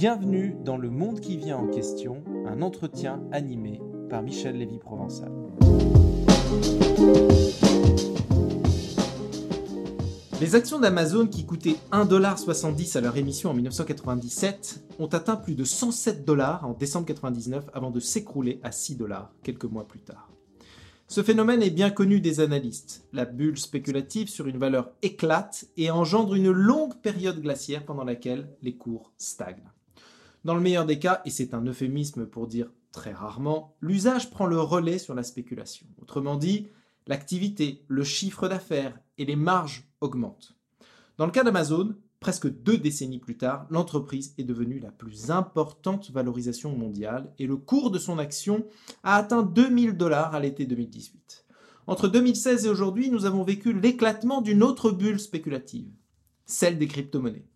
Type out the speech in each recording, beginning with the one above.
Bienvenue dans Le Monde qui vient en question, un entretien animé par Michel Lévy-Provençal. Les actions d'Amazon qui coûtaient 1,70$ à leur émission en 1997 ont atteint plus de 107 dollars en décembre 1999 avant de s'écrouler à 6 dollars quelques mois plus tard. Ce phénomène est bien connu des analystes. La bulle spéculative sur une valeur éclate et engendre une longue période glaciaire pendant laquelle les cours stagnent. Dans le meilleur des cas, et c'est un euphémisme pour dire très rarement, l'usage prend le relais sur la spéculation. Autrement dit, l'activité, le chiffre d'affaires et les marges augmentent. Dans le cas d'Amazon, presque deux décennies plus tard, l'entreprise est devenue la plus importante valorisation mondiale et le cours de son action a atteint 2000 dollars à l'été 2018. Entre 2016 et aujourd'hui, nous avons vécu l'éclatement d'une autre bulle spéculative, celle des crypto-monnaies.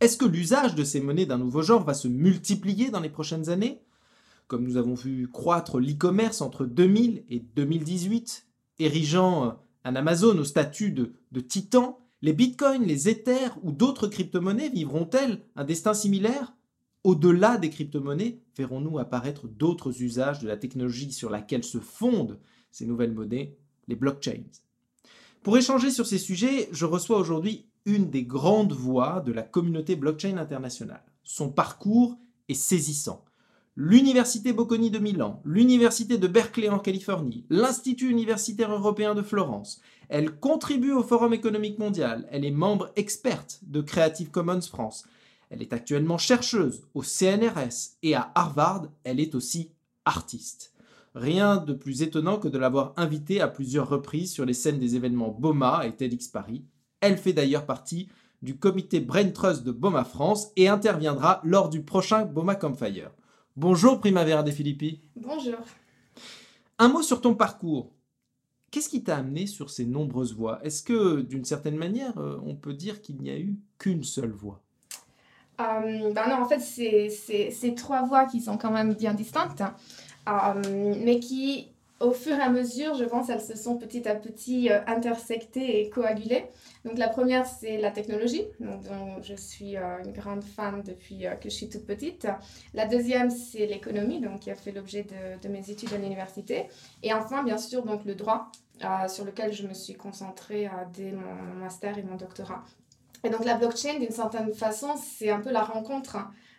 Est-ce que l'usage de ces monnaies d'un nouveau genre va se multiplier dans les prochaines années? Comme nous avons vu croître l'e-commerce entre 2000 et 2018, érigeant un Amazon au statut de, de titan, les bitcoins, les Ethers ou d'autres crypto-monnaies vivront-elles un destin similaire? Au-delà des crypto-monnaies, verrons-nous apparaître d'autres usages de la technologie sur laquelle se fondent ces nouvelles monnaies, les blockchains? Pour échanger sur ces sujets, je reçois aujourd'hui une des grandes voix de la communauté blockchain internationale. Son parcours est saisissant. L'Université Bocconi de Milan, l'Université de Berkeley en Californie, l'Institut universitaire européen de Florence, elle contribue au Forum économique mondial. Elle est membre experte de Creative Commons France. Elle est actuellement chercheuse au CNRS et à Harvard. Elle est aussi artiste. Rien de plus étonnant que de l'avoir invitée à plusieurs reprises sur les scènes des événements BOMA et TEDx Paris. Elle fait d'ailleurs partie du comité Brain Trust de BOMA France et interviendra lors du prochain BOMA Campfire. Bonjour Primavera de Filippi. Bonjour. Un mot sur ton parcours. Qu'est-ce qui t'a amené sur ces nombreuses voies? Est-ce que, d'une certaine manière, euh, on peut dire qu'il n'y a eu qu'une seule voie? Euh, ben non, en fait, c'est trois voies qui sont quand même bien distinctes, hein. euh, mais qui, au fur et à mesure, je pense, elles se sont petit à petit euh, intersectées et coagulées. Donc la première, c'est la technologie, dont je suis euh, une grande fan depuis euh, que je suis toute petite. La deuxième, c'est l'économie, donc qui a fait l'objet de, mes études à l'université. Et enfin, bien sûr, donc le droit, sur lequel je me suis concentrée dès mon master et mon doctorat. Et donc la blockchain, d'une certaine façon, c'est un peu la rencontre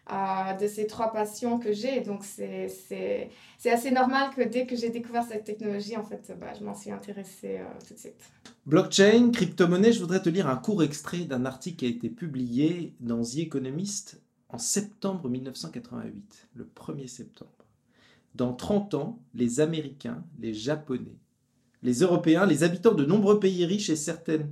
de ces trois passions que j'ai. Donc, c'est assez normal que dès que j'ai découvert cette technologie, en fait, bah, je m'en suis intéressée euh, tout de suite. Blockchain, crypto-monnaie, je voudrais te lire un court extrait d'un article qui a été publié dans The Economist en septembre 1988, le 1er septembre. Dans 30 ans, les Américains, les Japonais, les Européens, les habitants de nombreux pays riches et, certaines,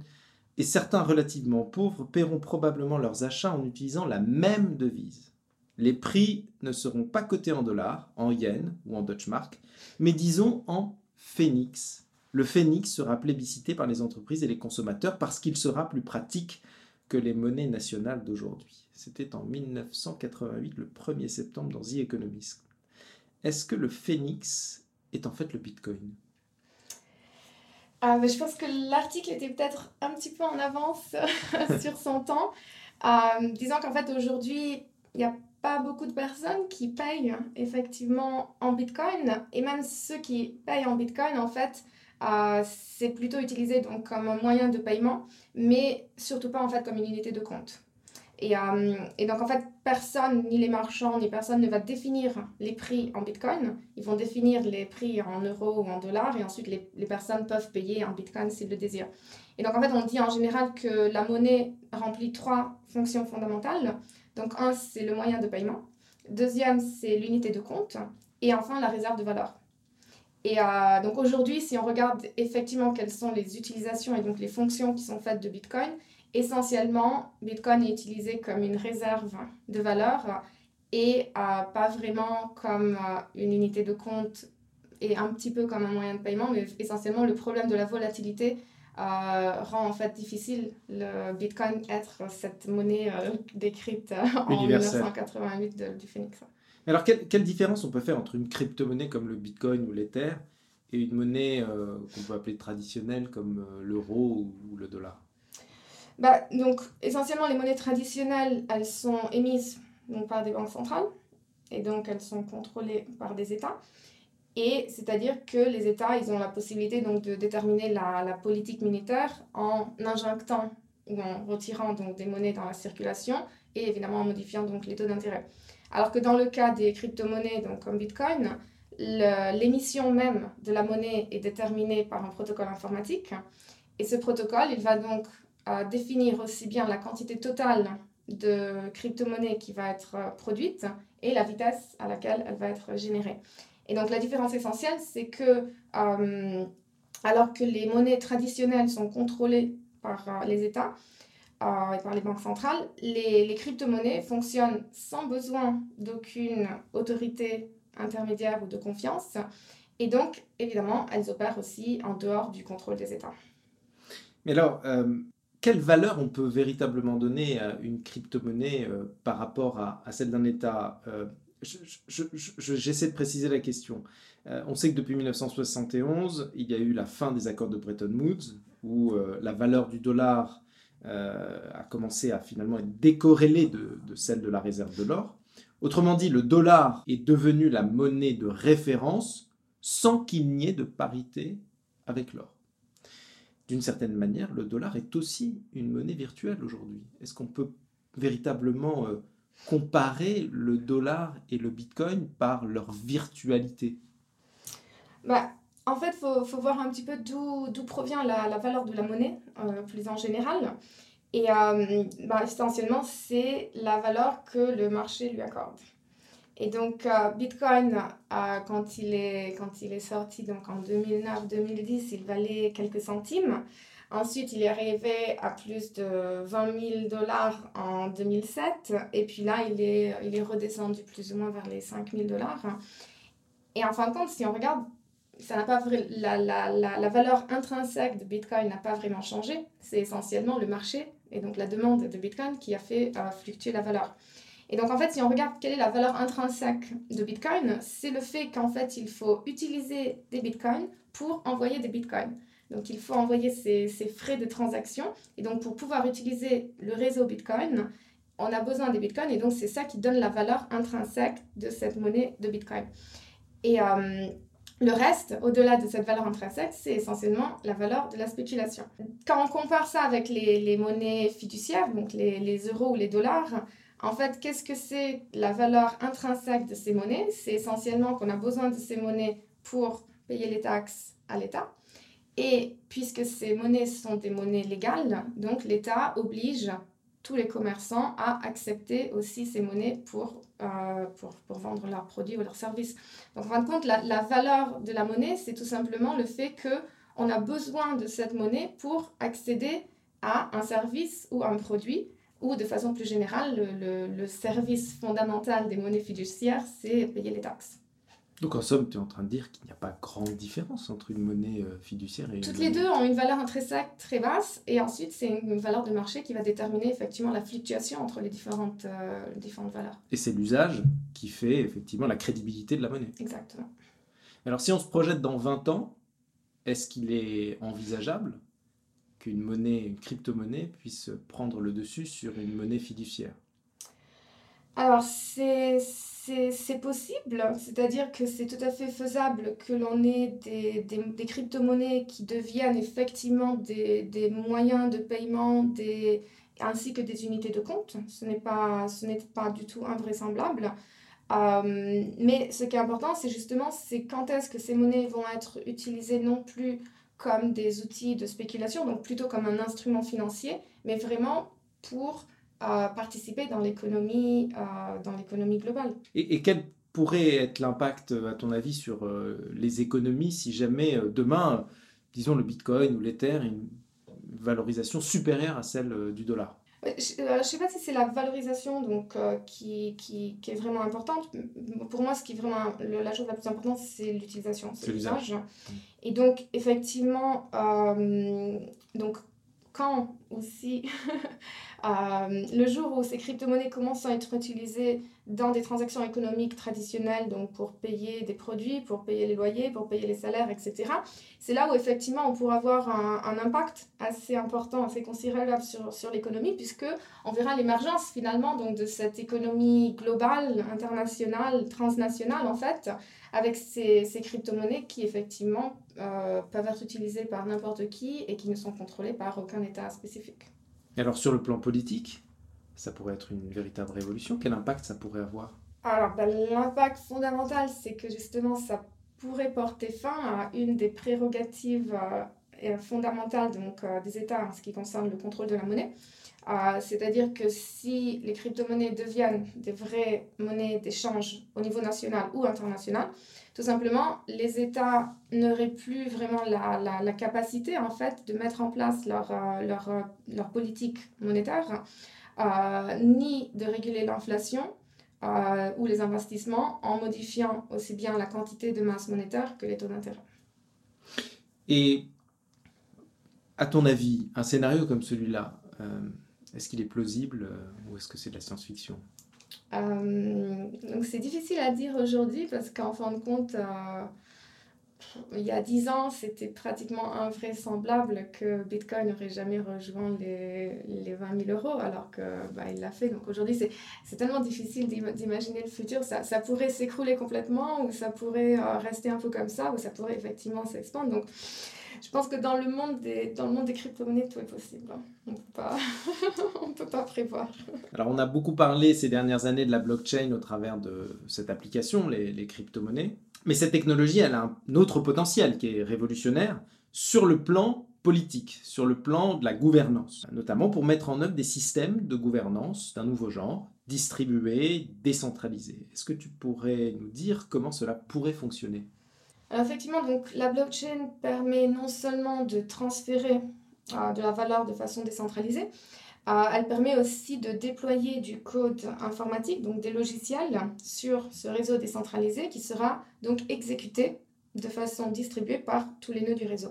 et certains relativement pauvres paieront probablement leurs achats en utilisant la même devise. Les prix ne seront pas cotés en dollars, en yens ou en Deutschmark, mais disons en phénix. Le phénix sera plébiscité par les entreprises et les consommateurs parce qu'il sera plus pratique que les monnaies nationales d'aujourd'hui. C'était en 1988, le 1er septembre, dans The Economist. Est-ce que le phénix est en fait le Bitcoin? Ah, Je pense que l'article était peut-être un petit peu en avance sur son temps. Euh, disons qu'en fait, aujourd'hui, il y a pas beaucoup de personnes qui payent effectivement en Bitcoin. Et même ceux qui payent en Bitcoin, en fait, euh, c'est plutôt utilisé donc comme un moyen de paiement, mais surtout pas en fait comme une unité de compte. Et, euh, et, donc, en fait, personne, ni les marchands, ni personne ne va définir les prix en Bitcoin. Ils vont définir les prix en euros ou en dollars et ensuite les, les personnes peuvent payer en Bitcoin s'ils le désirent. Et donc, en fait, on dit en général que la monnaie remplit trois fonctions fondamentales. Donc, un, c'est le moyen de paiement. Deuxième, c'est l'unité de compte. Et enfin, la réserve de valeur. Et euh, donc aujourd'hui, si on regarde effectivement quelles sont les utilisations et donc les fonctions qui sont faites de Bitcoin, essentiellement, Bitcoin est utilisé comme une réserve de valeur et euh, pas vraiment comme euh, une unité de compte et un petit peu comme un moyen de paiement, mais essentiellement le problème de la volatilité euh, rend en fait difficile le Bitcoin être cette monnaie euh, décrite euh, en 1988 du Phoenix. Alors, quelle, quelle, différence on peut faire entre une crypto-monnaie comme le Bitcoin ou l'Ether et une monnaie qu'on peut appeler traditionnelle comme l'euro ou le dollar? Bah, Donc, essentiellement, les monnaies traditionnelles, elles sont émises donc par des banques centrales, et donc elles sont contrôlées par des États. Et c'est-à-dire que les États, ils ont la possibilité donc de déterminer la, politique militaire en injectant ou en retirant donc des monnaies dans la circulation et évidemment en modifiant donc les taux d'intérêt. Alors que dans le cas des crypto-monnaies, donc comme Bitcoin, l'émission même de la monnaie est déterminée par un protocole informatique. Et ce protocole, il va donc euh, définir aussi bien la quantité totale de crypto-monnaie qui va être euh, produite et la vitesse à laquelle elle va être générée. Et donc la différence essentielle, c'est que euh, alors que les monnaies traditionnelles sont contrôlées par les États et par les banques centrales, les, les crypto-monnaies fonctionnent sans besoin d'aucune autorité intermédiaire ou de confiance. Et donc, évidemment, elles opèrent aussi en dehors du contrôle des États. Mais alors, euh, quelle valeur on peut véritablement donner à une crypto-monnaie euh, par rapport à, celle d'un État euh, J'essaie de préciser la question. on sait que depuis 1971, il y a eu la fin des accords de Bretton Woods, où la valeur du dollar a commencé à finalement être décorrélée de, de celle de la réserve de l'or. Autrement dit, le dollar est devenu la monnaie de référence sans qu'il n'y ait de parité avec l'or. D'une certaine manière, le dollar est aussi une monnaie virtuelle aujourd'hui. Est-ce qu'on peut véritablement euh, comparer le dollar et le bitcoin par leur virtualité? Bah, En fait, il faut, voir un petit peu d'où provient la, valeur de la monnaie, euh, plus en général. Et euh, bah, essentiellement, c'est la valeur que le marché lui accorde. Et donc, euh, Bitcoin, quand, il est, quand il est sorti donc en 2009-2010, il valait quelques centimes. Ensuite, il est arrivé à plus de 20 000 dollars en 2007. Et puis là, il est, il est redescendu plus ou moins vers les 5 000 dollars. Et en fin de compte, si on regarde ça n'a pas la, la, la, la, valeur intrinsèque de Bitcoin n'a pas vraiment changé. C'est essentiellement le marché et donc la demande de Bitcoin qui a fait euh, fluctuer la valeur. Et donc en fait, si on regarde quelle est la valeur intrinsèque de Bitcoin, c'est le fait qu'en fait, il faut utiliser des Bitcoins pour envoyer des Bitcoins. Donc il faut envoyer ces, frais de transaction. Et donc pour pouvoir utiliser le réseau Bitcoin, on a besoin des Bitcoins. Et donc c'est ça qui donne la valeur intrinsèque de cette monnaie de Bitcoin. Et euh, le reste, au-delà de cette valeur intrinsèque, c'est essentiellement la valeur de la spéculation. Quand on compare ça avec les, monnaies fiduciaires, donc les, euros ou les dollars, en fait, qu'est-ce que c'est la valeur intrinsèque de ces monnaies? C'est essentiellement qu'on a besoin de ces monnaies pour payer les taxes à l'État. Et puisque ces monnaies sont des monnaies légales, donc l'État oblige tous les commerçants à accepter aussi ces monnaies pour, euh, pour, pour, vendre leurs produits ou leurs services. Donc, en fin de compte, la, la valeur de la monnaie, c'est tout simplement le fait qu'on a besoin de cette monnaie pour accéder à un service ou un produit, ou de façon plus générale, le, le, le service fondamental des monnaies fiduciaires, c'est payer les taxes. Donc en somme, tu es en train de dire qu'il n'y a pas grande différence entre une monnaie euh, fiduciaire et une Toutes les deux ont une valeur intrinsèque très basse et ensuite c'est une valeur de marché qui va déterminer effectivement la fluctuation entre les différentes, euh, différentes valeurs. Et c'est l'usage qui fait effectivement la crédibilité de la monnaie. Exactement. Alors si on se projette dans 20 ans, est-ce qu'il est envisageable qu'une monnaie, une crypto-monnaie puisse prendre le dessus sur une monnaie fiduciaire? Alors c'est c'est possible, c'est-à-dire que c'est tout à fait faisable que l'on ait des, des, des crypto-monnaies qui deviennent effectivement des, des, moyens de paiement des, ainsi que des unités de compte. Ce n'est pas, pas du tout invraisemblable. Euh, mais ce qui est important, c'est justement c'est quand est-ce que ces monnaies vont être utilisées non plus comme des outils de spéculation, donc plutôt comme un instrument financier, mais vraiment pour participer dans l'économie euh, dans l'économie globale. Et, et, quel pourrait être l'impact, à ton avis, sur euh, les économies si jamais euh, demain, disons le Bitcoin ou l'Ether, une valorisation supérieure à celle du dollar? Je ne sais pas si c'est la valorisation donc, euh, qui, qui, qui, est vraiment importante. Pour moi, ce qui est vraiment le, la chose la plus importante, c'est l'utilisation, c'est l'usage. Et donc, effectivement, euh, donc, quand aussi, euh, le jour où ces crypto-monnaies commencent à être utilisées dans des transactions économiques traditionnelles, donc pour payer des produits, pour payer les loyers, pour payer les salaires, etc., c'est là où effectivement on pourra avoir un, impact assez important, assez considérable sur, sur l'économie, puisque on verra l'émergence finalement donc, de cette économie globale, internationale, transnationale en fait, avec ces, ces crypto-monnaies qui effectivement euh, peuvent être utilisées par n'importe qui et qui ne sont contrôlées par aucun État spécifique. Et alors sur le plan politique, ça pourrait être une véritable révolution. Quel impact ça pourrait avoir? Alors ben, l'impact fondamental, c'est que justement ça pourrait porter fin à une des prérogatives euh, fondamentales donc, euh, des États en ce qui concerne le contrôle de la monnaie. C'est-à-dire que si les crypto-monnaies deviennent des vraies monnaies d'échange au niveau national ou international, tout simplement, les États n'auraient plus vraiment la, la, capacité en fait de mettre en place leur, euh, leur, euh, leur politique monétaire, euh, ni de réguler l'inflation ou les investissements en modifiant aussi bien la quantité de masse monétaire que les taux d'intérêt. Et à ton avis, un scénario comme celui-là, est-ce qu'il est plausible ou est-ce que c'est de la science-fiction? Euh, c'est difficile à dire aujourd'hui parce qu'en fin de compte, euh, il y a 10 ans, c'était pratiquement invraisemblable que Bitcoin n'aurait jamais rejoint les, les 20 000 euros alors qu'il bah, l'a fait. Donc aujourd'hui, c'est tellement difficile d'imaginer le futur. Ça, ça pourrait s'écrouler complètement ou ça pourrait euh, rester un peu comme ça ou ça pourrait effectivement s'expandre. Donc je pense que dans le monde des, dans le monde des crypto-monnaies, tout est possible. Hein. On ne peut pas prévoir. Alors, on a beaucoup parlé ces dernières années de la blockchain au travers de cette application, les, les crypto-monnaies. Mais cette technologie, elle a un autre potentiel qui est révolutionnaire sur le plan politique, sur le plan de la gouvernance, notamment pour mettre en œuvre des systèmes de gouvernance d'un nouveau genre, distribués, décentralisés. Est-ce que tu pourrais nous dire comment cela pourrait fonctionner? Effectivement, donc, la blockchain permet non seulement de transférer euh, de la valeur de façon décentralisée, euh, elle permet aussi de déployer du code informatique, donc des logiciels, sur ce réseau décentralisé qui sera donc exécuté de façon distribuée par tous les nœuds du réseau.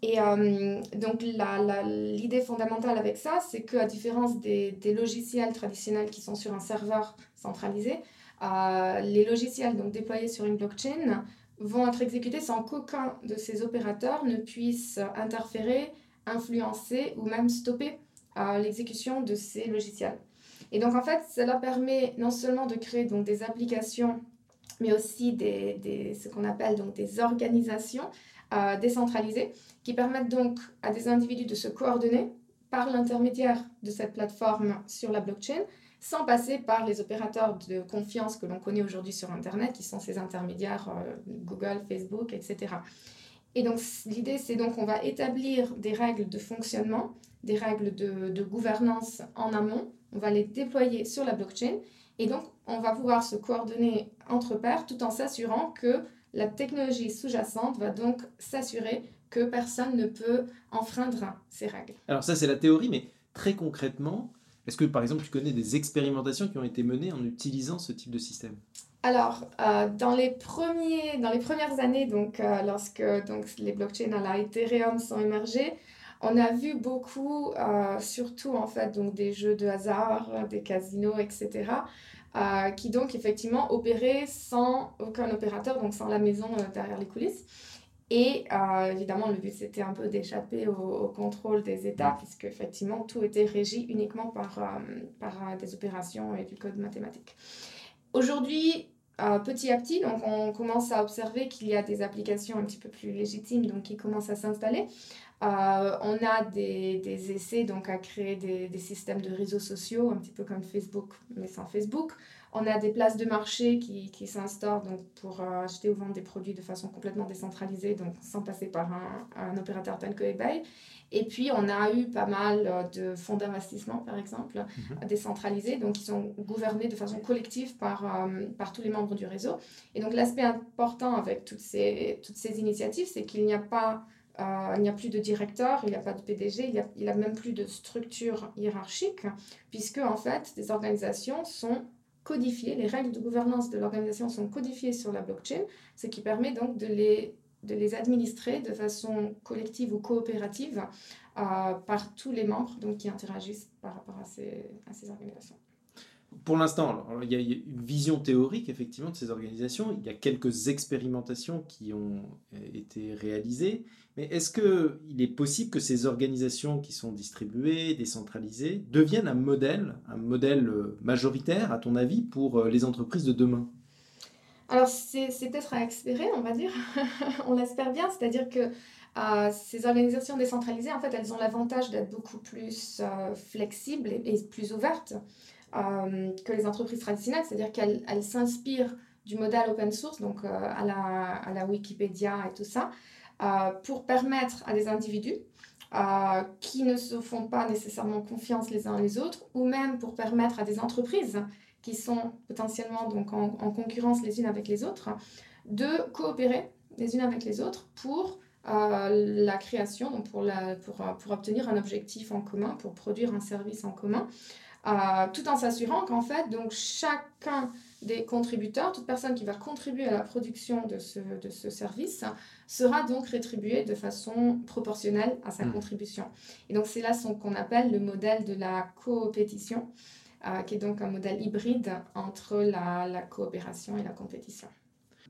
Et euh, donc l'idée fondamentale avec ça, c'est qu'à différence des, des, logiciels traditionnels qui sont sur un serveur centralisé, les logiciels donc déployés sur une blockchain vont être exécutés sans qu'aucun de ces opérateurs ne puisse interférer, influencer ou même stopper euh, l'exécution de ces logiciels. Et donc en fait, cela permet non seulement de créer donc, des applications, mais aussi des ce qu'on appelle donc, des organisations euh, décentralisées qui permettent donc à des individus de se coordonner par l'intermédiaire de cette plateforme sur la blockchain sans passer par les opérateurs de confiance que l'on connaît aujourd'hui sur Internet, qui sont ces intermédiaires euh, Google, Facebook, etc. Et donc l'idée, c'est donc on va établir des règles de fonctionnement, des règles de, de, gouvernance en amont, on va les déployer sur la blockchain, et donc on va pouvoir se coordonner entre pairs tout en s'assurant que la technologie sous-jacente va donc s'assurer que personne ne peut enfreindre ces règles. Alors ça, c'est la théorie, mais très concrètement, est-ce que par exemple tu connais des expérimentations qui ont été menées en utilisant ce type de système? Alors, euh, dans, les premiers, dans les premières années, donc, euh, lorsque donc, les blockchains à la Ethereum sont émergés, on a vu beaucoup, euh, surtout en fait, donc, des jeux de hasard, des casinos, etc., qui donc effectivement opéraient sans aucun opérateur, donc sans la maison derrière les coulisses. Et euh, évidemment, le but, c'était un peu d'échapper au, contrôle des États, puisque effectivement, tout était régi uniquement par, euh, par euh, des opérations et du code mathématique. Aujourd'hui, petit à petit, donc on commence à observer qu'il y a des applications un petit peu plus légitimes donc, qui commencent à s'installer. On a des, des, essais donc, à créer des, des, systèmes de réseaux sociaux, un petit peu comme Facebook, mais sans Facebook. On a des places de marché qui, qui s'instaurent donc, pour euh, acheter ou vendre des produits de façon complètement décentralisée, donc sans passer par un, un opérateur tel que eBay. Et puis, on a eu pas mal euh, de fonds d'investissement, par exemple, mhm. décentralisés, donc qui sont gouvernés de façon collective par, euh, par tous les membres du réseau. Et donc, l'aspect important avec toutes ces, toutes ces initiatives, c'est qu'il n'y a pas il n'y a plus de directeur, il n'y a pas de PDG, il n'y a, même plus de structure hiérarchique, puisque en fait, des organisations sont codifiées, les règles de gouvernance de l'organisation sont codifiées sur la blockchain, ce qui permet donc de les administrer de façon collective ou coopérative par tous les membres donc, qui interagissent par rapport à ces organisations pour l'instant, il y a une vision théorique effectivement de ces organisations. Il y a quelques expérimentations qui ont euh, été réalisées. Mais est-ce qu'il est possible que ces organisations qui sont distribuées, décentralisées, deviennent un modèle, un modèle euh, majoritaire, à ton avis, pour euh, les entreprises de demain? Alors, c'est peut-être à espérer, on va dire. on l'espère bien. C'est-à-dire que ces organisations décentralisées, en fait, elles ont l'avantage d'être beaucoup plus flexibles et, plus ouvertes. Euh, que les entreprises traditionnelles, c'est-à-dire qu'elles s'inspirent du modèle open source, donc euh, à, la, à, la, Wikipédia et tout ça, euh, pour permettre à des individus qui ne se font pas nécessairement confiance les uns les autres, ou même pour permettre à des entreprises qui sont potentiellement donc en, concurrence les unes avec les autres, de coopérer les unes avec les autres pour la création, donc pour, la, pour, pour obtenir un objectif en commun, pour produire un service en commun. Euh, tout en s'assurant qu'en fait, donc chacun des contributeurs, toute personne qui va contribuer à la production de ce, de ce service, sera donc rétribuée de façon proportionnelle à sa hmm. contribution. Et donc c'est là ce qu'on appelle le modèle de la coopétition, euh, qui est donc un modèle hybride entre la, la coopération et la compétition.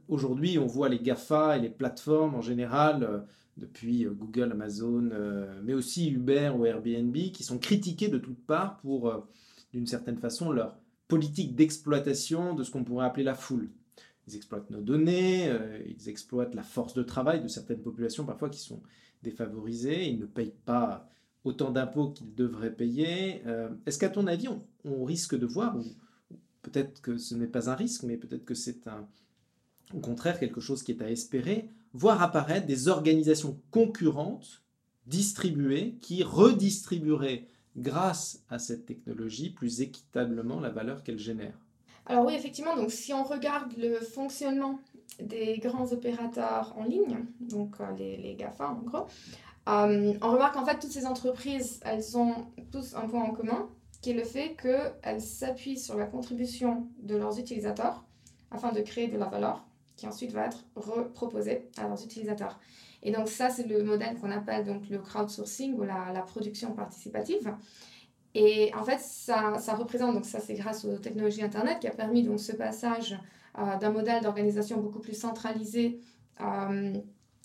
Aujourd'hui, on voit les GAFA et les plateformes en général, euh, depuis Google, Amazon, mais aussi Uber ou Airbnb, qui sont critiqués de toutes parts pour d'une certaine façon leur politique d'exploitation de ce qu'on pourrait appeler la foule. Ils exploitent nos données, euh, ils exploitent la force de travail de certaines populations parfois qui sont défavorisées, ils ne payent pas autant d'impôts qu'ils devraient payer. Euh, est-ce qu'à ton avis, on, risque de voir, ou peut-être que ce n'est pas un risque, mais peut-être que c'est au contraire quelque chose qui est à espérer, voir apparaître des organisations concurrentes distribuées qui redistribueraient grâce à cette technologie plus équitablement la valeur qu'elle génère. Alors oui, effectivement, donc si on regarde le fonctionnement des grands opérateurs en ligne, donc euh, les, les GAFA en gros, euh, on remarque en fait toutes ces entreprises, elles ont tous un point en commun, qui est le fait qu'elles s'appuient sur la contribution de leurs utilisateurs afin de créer de la valeur qui ensuite va être reproposée à leurs utilisateurs. Et donc ça, c'est le modèle qu'on appelle donc le crowdsourcing ou la, production participative. Et en fait, ça, ça représente, donc ça c'est grâce aux technologies Internet qui a permis donc ce passage euh, d'un modèle d'organisation beaucoup plus centralisé, euh,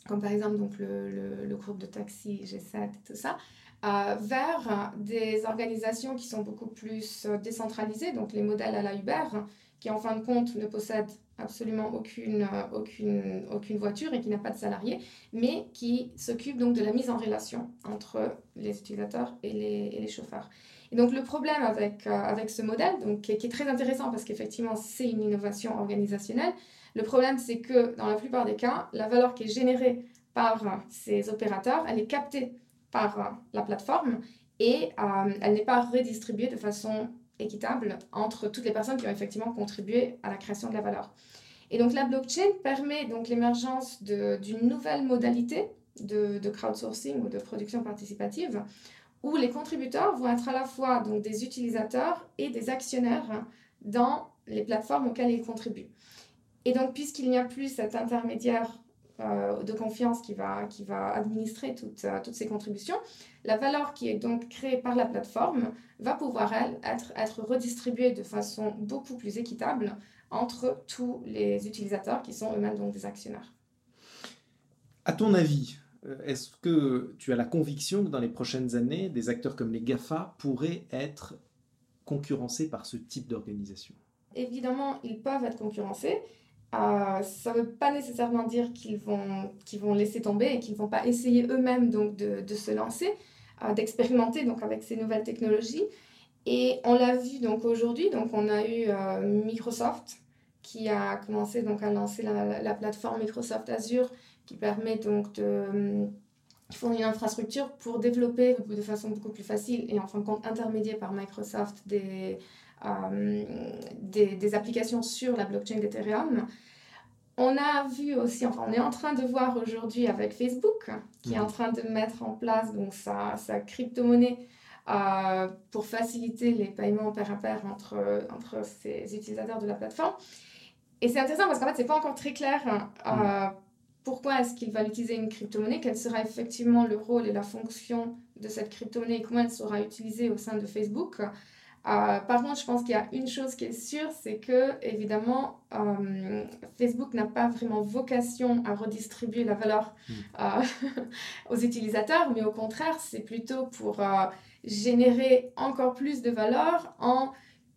comme par exemple donc le, groupe de taxi G7 et tout ça, euh, vers des organisations qui sont beaucoup plus décentralisées, donc les modèles à la Uber, qui en fin de compte ne possèdent absolument aucune, euh, aucune, aucune voiture et qui n'a pas de salarié, mais qui s'occupe donc de la mise en relation entre les utilisateurs et les, et les chauffeurs. Et donc le problème avec, euh, avec ce modèle, donc, qui, est, très intéressant parce qu'effectivement c'est une innovation organisationnelle, le problème c'est que dans la plupart des cas, la valeur qui est générée par ces opérateurs, elle est captée par la plateforme et euh, elle n'est pas redistribuée de façon équitable entre toutes les personnes qui ont effectivement contribué à la création de la valeur. Et donc la blockchain permet donc l'émergence d'une nouvelle modalité de, de, crowdsourcing ou de production participative où les contributeurs vont être à la fois donc des utilisateurs et des actionnaires dans les plateformes auxquelles ils contribuent. Et donc puisqu'il n'y a plus cet intermédiaire euh, de confiance qui va, qui va administrer toutes, euh, toutes ces contributions, la valeur qui est donc créée par la plateforme va pouvoir, elle, être, être redistribuée de façon beaucoup plus équitable entre tous les utilisateurs qui sont eux-mêmes donc des actionnaires. À ton avis, euh, est-ce que tu as la conviction que dans les prochaines années, des acteurs comme les GAFA pourraient être concurrencés par ce type d'organisation? Évidemment, ils peuvent être concurrencés, euh, ça ne veut pas nécessairement dire qu'ils vont, vont laisser tomber et qu'ils ne vont pas essayer eux-mêmes donc de, de, se lancer, euh, d'expérimenter donc avec ces nouvelles technologies. Et on l'a vu donc aujourd'hui, donc on a eu euh, Microsoft qui a commencé donc à lancer la, la, plateforme Microsoft Azure qui permet donc de fournir une infrastructure pour développer de façon beaucoup plus facile et en fin de compte intermédiée par Microsoft des, des, des, applications sur la blockchain d'Ethereum. On a vu aussi, enfin on est en train de voir aujourd'hui avec Facebook, qui est en train de mettre en place donc, sa, sa crypto-monnaie euh, pour faciliter les paiements pair à pair entre, entre ces utilisateurs de la plateforme. Et c'est intéressant parce qu'en fait, c'est pas encore très clair euh, pourquoi est-ce qu'il va utiliser une crypto-monnaie, quel sera effectivement le rôle et la fonction de cette crypto-monnaie et comment elle sera utilisée au sein de Facebook. Euh, par contre, je pense qu'il y a une chose qui est sûre, c'est que évidemment, euh, Facebook n'a pas vraiment vocation à redistribuer la valeur hmm. euh, aux utilisateurs, mais au contraire, c'est plutôt pour générer encore plus de valeur en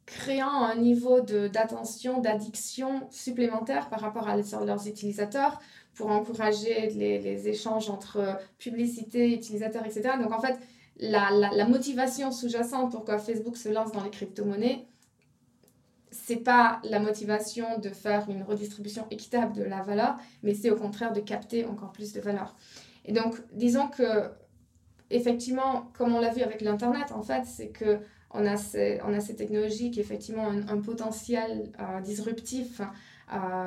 créant un niveau d'attention, d'addiction supplémentaire par rapport à leurs utilisateurs pour encourager les, les échanges entre publicité, utilisateurs, etc. Donc en fait, la, la, motivation sous-jacente pourquoi Facebook se lance dans les crypto-monnaies, c'est pas la motivation de faire une redistribution équitable de la valeur, mais c'est au contraire de capter encore plus de valeur. Et donc, disons que, effectivement, comme on l'a vu avec l'Internet, en fait, c'est que on a, ces, on a ces technologies qui ont effectivement un, potentiel euh, disruptif euh,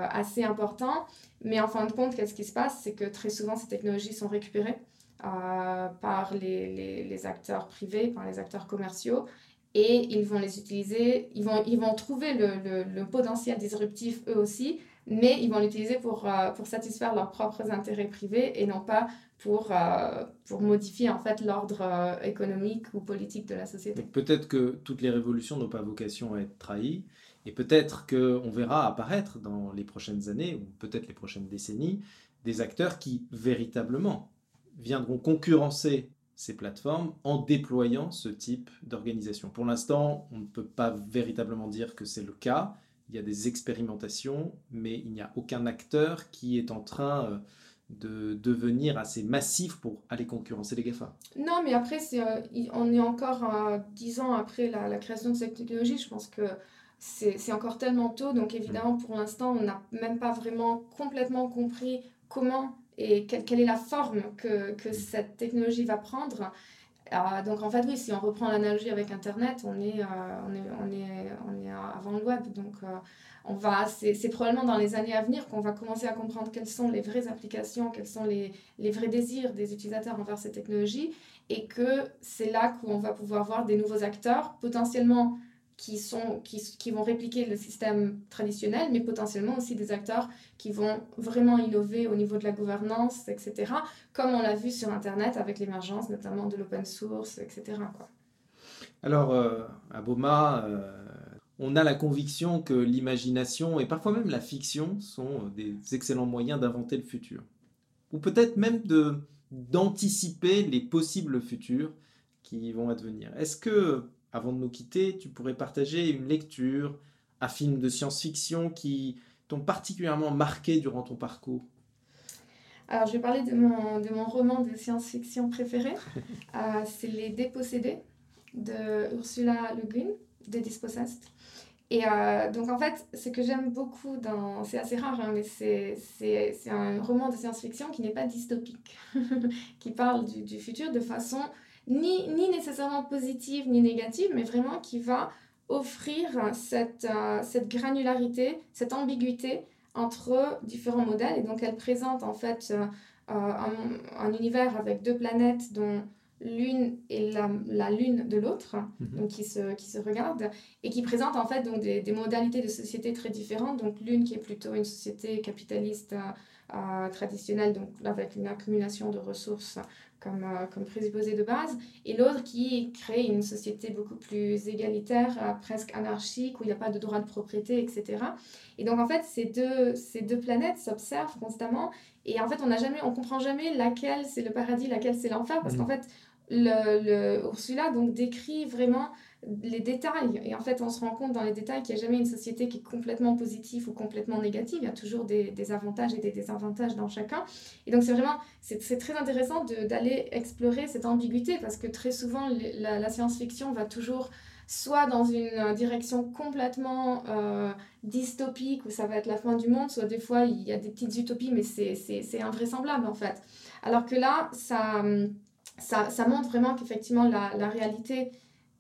assez important, mais en fin de compte, qu'est-ce qui se passe? C'est que très souvent, ces technologies sont récupérées euh, par les, les, les, acteurs privés, par les acteurs commerciaux, et ils vont les utiliser, ils vont, ils vont trouver le, le, le potentiel disruptif eux aussi, mais ils vont l'utiliser pour, euh, pour satisfaire leurs propres intérêts privés et non pas pour, euh, pour modifier en fait l'ordre économique ou politique de la société. Peut-être que toutes les révolutions n'ont pas vocation à être trahies, et peut-être qu'on verra apparaître dans les prochaines années, ou peut-être les prochaines décennies, des acteurs qui véritablement viendront concurrencer ces plateformes en déployant ce type d'organisation. Pour l'instant, on ne peut pas véritablement dire que c'est le cas. Il y a des expérimentations, mais il n'y a aucun acteur qui est en train euh, de devenir assez massif pour aller concurrencer les GAFA. Non, mais après, euh, on est encore euh, dix ans après la, création de cette technologie. Je pense que c'est encore tellement tôt. Donc évidemment, pour l'instant, on n'a même pas vraiment complètement compris comment et quelle, est la forme que, que, cette technologie va prendre? Euh, donc en fait, oui, si on reprend l'analogie avec Internet, on est, euh, on est, on est, on est avant le web. Donc euh, on va, c'est probablement dans les années à venir qu'on va commencer à comprendre quelles sont les vraies applications, quels sont les, les vrais désirs des utilisateurs envers ces technologies et que c'est là qu'on va pouvoir voir des nouveaux acteurs potentiellement qui, sont, qui, qui, vont répliquer le système traditionnel, mais potentiellement aussi des acteurs qui vont vraiment innover au niveau de la gouvernance, etc., comme on l'a vu sur Internet avec l'émergence notamment de l'open source, etc. Quoi. Alors, euh, à Boma, euh, on a la conviction que l'imagination et parfois même la fiction sont des excellents moyens d'inventer le futur, ou peut-être même d'anticiper les possibles futurs qui vont advenir. Est-ce que avant de nous quitter, tu pourrais partager une lecture, un film de science-fiction qui t'ont particulièrement marqué durant ton parcours Alors, je vais parler de mon, de mon roman de science-fiction préféré. Euh, c'est Les Dépossédés de Ursula Le Guin, de Dispossessed. Et euh, donc, en fait, ce que j'aime beaucoup dans. C'est assez rare, hein, mais c'est un roman de science-fiction qui n'est pas dystopique, qui parle du, du, futur de façon ni, ni nécessairement positive ni négative, mais vraiment qui va offrir cette, euh, cette granularité, cette ambiguïté entre différents modèles. Et donc elle présente en fait euh, un, un, univers avec deux planètes dont l'une est la, la, lune de l'autre, mhm. donc qui se, qui se regardent, et qui présente en fait donc des, des modalités de société très différentes. Donc l'une qui est plutôt une société capitaliste euh, traditionnelle, donc avec une accumulation de ressources comme, euh, comme présupposé de base, et l'autre qui crée une société beaucoup plus égalitaire, euh, presque anarchique, où il n'y a pas de droit de propriété, etc. Et donc en fait, ces deux, ces deux planètes s'observent constamment, et en fait, on n'a jamais, on comprend jamais laquelle c'est le paradis, laquelle c'est l'enfer, parce qu'en mmh. fait, le, le, Ursula donc décrit vraiment les détails. Et en fait, on se rend compte dans les détails qu'il n'y a jamais une société qui est complètement positive ou complètement négative. Il y a toujours des, des avantages et des désavantages dans chacun. Et donc, c'est vraiment, c'est très intéressant d'aller explorer cette ambiguïté parce que très souvent, la, science-fiction va toujours soit dans une direction complètement euh, dystopique où ça va être la fin du monde, soit des fois il y a des petites utopies, mais c'est invraisemblable en fait. Alors que là, ça, ça, ça montre vraiment qu'effectivement la, la réalité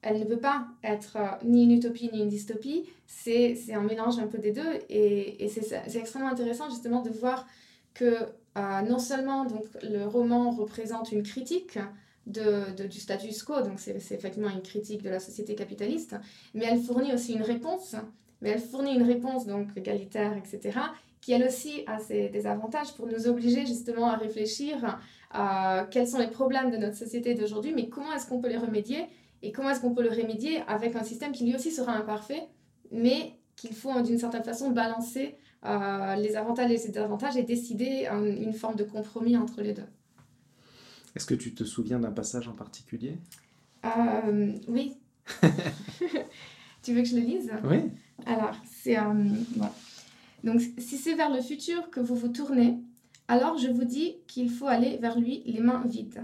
elle ne peut pas être euh, ni une utopie ni une dystopie, c'est un mélange un peu des deux et, et c'est extrêmement intéressant justement de voir que euh, non seulement donc, le roman représente une critique de, de du status quo, donc c'est effectivement une critique de la société capitaliste, mais elle fournit aussi une réponse, mais elle fournit une réponse donc égalitaire, etc., qui elle aussi a ses, des avantages pour nous obliger justement à réfléchir à quels sont les problèmes de notre société d'aujourd'hui, mais comment est-ce qu'on peut les remédier et comment est-ce qu'on peut le remédier avec un système qui lui aussi sera imparfait, mais qu'il faut d'une certaine façon balancer euh, les avantages et les désavantages et décider une forme de compromis entre les deux. Est-ce que tu te souviens d'un passage en particulier? Euh, Oui. tu veux que je le lise? Oui. Alors, c'est... Euh, bon. Donc, si c'est vers le futur que vous vous tournez, alors je vous dis qu'il faut aller vers lui les mains vides.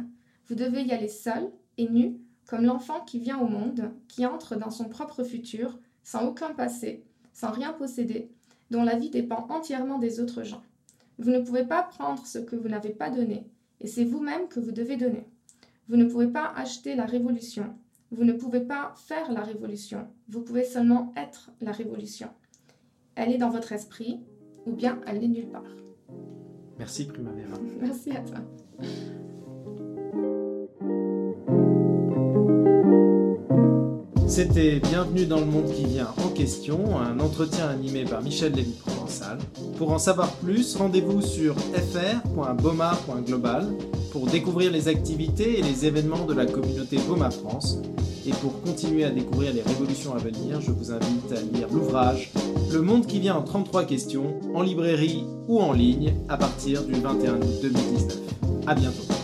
Vous devez y aller seul et nu, comme l'enfant qui vient au monde, qui entre dans son propre futur, sans aucun passé, sans rien posséder, dont la vie dépend entièrement des autres gens. Vous ne pouvez pas prendre ce que vous n'avez pas donné, et c'est vous-même que vous devez donner. Vous ne pouvez pas acheter la révolution. Vous ne pouvez pas faire la révolution. Vous pouvez seulement être la révolution elle est dans votre esprit ou bien elle n'est nulle part. Merci Primavera. Merci à toi. C'était Bienvenue dans le monde qui vient en question, un entretien animé par Michel Lévy-Provençal. Pour en savoir plus, rendez-vous sur fr.boma.global pour découvrir les activités et les événements de la communauté Boma France. Et pour continuer à découvrir les révolutions à venir, je vous invite à lire l'ouvrage Le monde qui vient en 33 questions, en librairie ou en ligne, à partir du 21 août 2019. A bientôt.